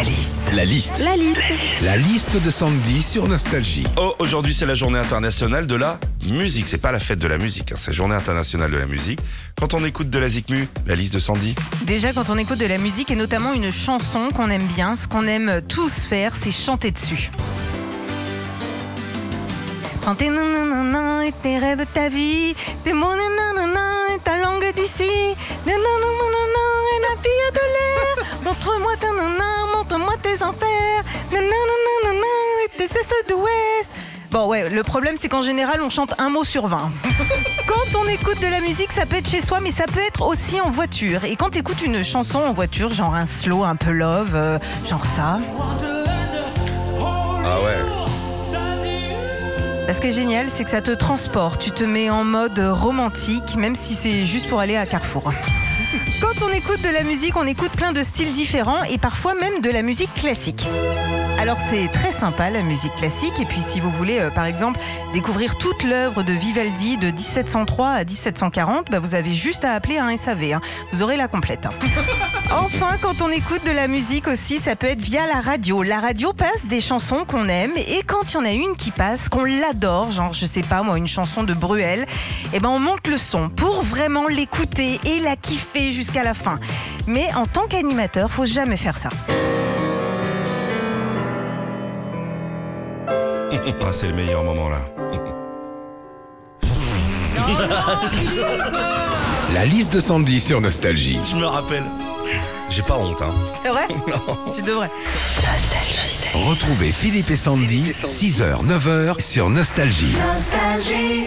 La liste. La liste. La liste. La liste de Sandy sur Nostalgie. Oh, aujourd'hui c'est la journée internationale de la musique. C'est pas la fête de la musique, hein, c'est la journée internationale de la musique. Quand on écoute de la Zikmu, la liste de Sandy. Déjà, quand on écoute de la musique et notamment une chanson qu'on aime bien, ce qu'on aime tous faire, c'est chanter dessus. Quand tes nanana et tes rêves ta vie, tes mots nanana Bon ouais, le problème c'est qu'en général on chante un mot sur 20. Quand on écoute de la musique, ça peut être chez soi, mais ça peut être aussi en voiture. Et quand tu écoutes une chanson en voiture, genre un slow, un peu love, euh, genre ça. Ah ouais. Ce qui est génial, c'est que ça te transporte. Tu te mets en mode romantique, même si c'est juste pour aller à Carrefour. Quand on écoute de la musique, on écoute plein de styles différents et parfois même de la musique classique. Alors c'est très sympa la musique classique et puis si vous voulez euh, par exemple découvrir toute l'œuvre de Vivaldi de 1703 à 1740, bah, vous avez juste à appeler un SAV, hein. vous aurez la complète. hein. Enfin, quand on écoute de la musique aussi, ça peut être via la radio. La radio passe des chansons qu'on aime et quand il y en a une qui passe, qu'on l'adore, genre je sais pas moi, une chanson de Bruel, eh ben on monte le son pour vraiment l'écouter et la kiffer jusqu'à la fin. Mais en tant qu'animateur, faut jamais faire ça. Ah, c'est le meilleur moment là. La liste de Sandy sur Nostalgie. Je me rappelle. J'ai pas honte, hein. C'est vrai Tu devrais. Retrouvez Philippe et Sandy, 6h, 9h sur Nostalgie. Nostalgie.